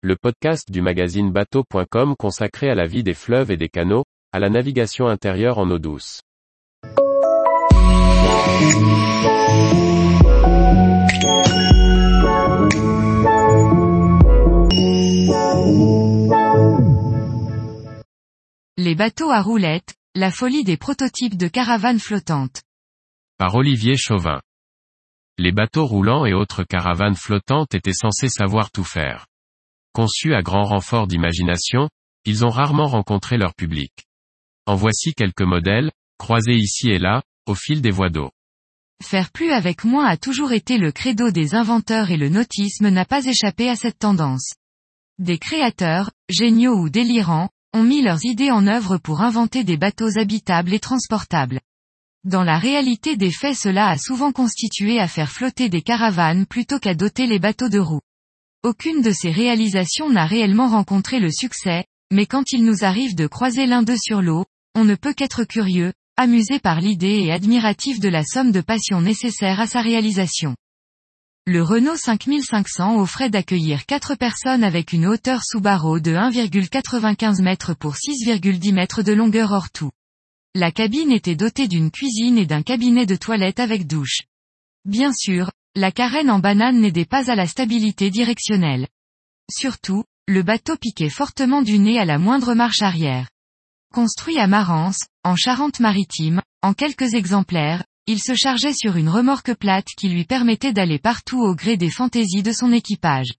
le podcast du magazine bateau.com consacré à la vie des fleuves et des canaux, à la navigation intérieure en eau douce. Les bateaux à roulettes, la folie des prototypes de caravanes flottantes. Par Olivier Chauvin. Les bateaux roulants et autres caravanes flottantes étaient censés savoir tout faire. Conçus à grand renfort d'imagination, ils ont rarement rencontré leur public. En voici quelques modèles, croisés ici et là, au fil des voies d'eau. Faire plus avec moins a toujours été le credo des inventeurs et le nautisme n'a pas échappé à cette tendance. Des créateurs, géniaux ou délirants, ont mis leurs idées en œuvre pour inventer des bateaux habitables et transportables. Dans la réalité des faits cela a souvent constitué à faire flotter des caravanes plutôt qu'à doter les bateaux de roues. Aucune de ces réalisations n'a réellement rencontré le succès, mais quand il nous arrive de croiser l'un d'eux sur l'eau, on ne peut qu'être curieux, amusé par l'idée et admiratif de la somme de passion nécessaire à sa réalisation. Le Renault 5500 offrait d'accueillir 4 personnes avec une hauteur sous barreau de 1,95 m pour 6,10 m de longueur hors tout. La cabine était dotée d'une cuisine et d'un cabinet de toilette avec douche. Bien sûr, la carène en banane n'aidait pas à la stabilité directionnelle. Surtout, le bateau piquait fortement du nez à la moindre marche arrière. Construit à Marance, en Charente-Maritime, en quelques exemplaires, il se chargeait sur une remorque plate qui lui permettait d'aller partout au gré des fantaisies de son équipage.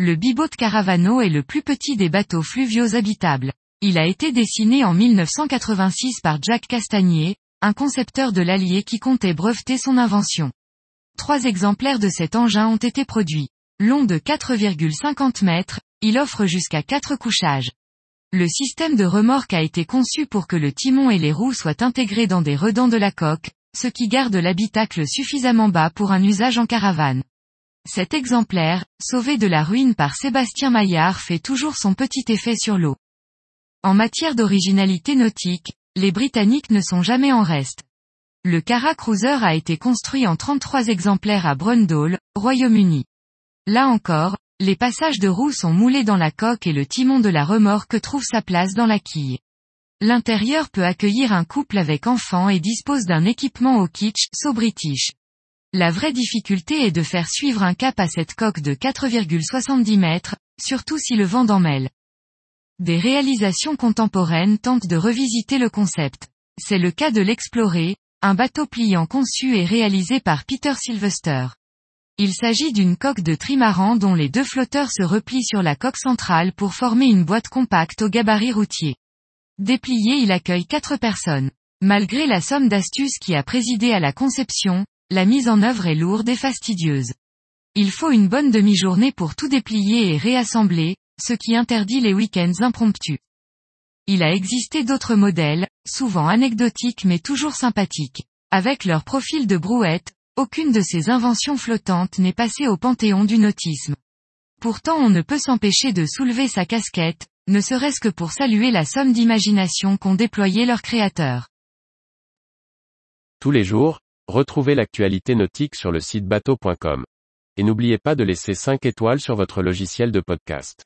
Le Bibot de Caravano est le plus petit des bateaux fluviaux habitables. Il a été dessiné en 1986 par Jack Castagnier, un concepteur de l'Allier qui comptait breveter son invention. Trois exemplaires de cet engin ont été produits. Long de 4,50 mètres, il offre jusqu'à 4 couchages. Le système de remorque a été conçu pour que le timon et les roues soient intégrés dans des redans de la coque, ce qui garde l'habitacle suffisamment bas pour un usage en caravane. Cet exemplaire, sauvé de la ruine par Sébastien Maillard fait toujours son petit effet sur l'eau. En matière d'originalité nautique, les Britanniques ne sont jamais en reste. Le Cara Cruiser a été construit en 33 exemplaires à Brundall, Royaume-Uni. Là encore, les passages de roues sont moulés dans la coque et le timon de la remorque trouve sa place dans la quille. L'intérieur peut accueillir un couple avec enfants et dispose d'un équipement au kitsch, so british. La vraie difficulté est de faire suivre un cap à cette coque de 4,70 mètres, surtout si le vent en mêle. Des réalisations contemporaines tentent de revisiter le concept. C'est le cas de l'Explorer, un bateau pliant conçu et réalisé par Peter Sylvester. Il s'agit d'une coque de trimaran dont les deux flotteurs se replient sur la coque centrale pour former une boîte compacte au gabarit routier. Déplié il accueille quatre personnes. Malgré la somme d'astuces qui a présidé à la conception, la mise en œuvre est lourde et fastidieuse. Il faut une bonne demi-journée pour tout déplier et réassembler, ce qui interdit les week-ends impromptus. Il a existé d'autres modèles, souvent anecdotiques mais toujours sympathiques. Avec leur profil de brouette, aucune de ces inventions flottantes n'est passée au panthéon du nautisme. Pourtant on ne peut s'empêcher de soulever sa casquette, ne serait-ce que pour saluer la somme d'imagination qu'ont déployé leurs créateurs. Tous les jours, retrouvez l'actualité nautique sur le site bateau.com. Et n'oubliez pas de laisser 5 étoiles sur votre logiciel de podcast.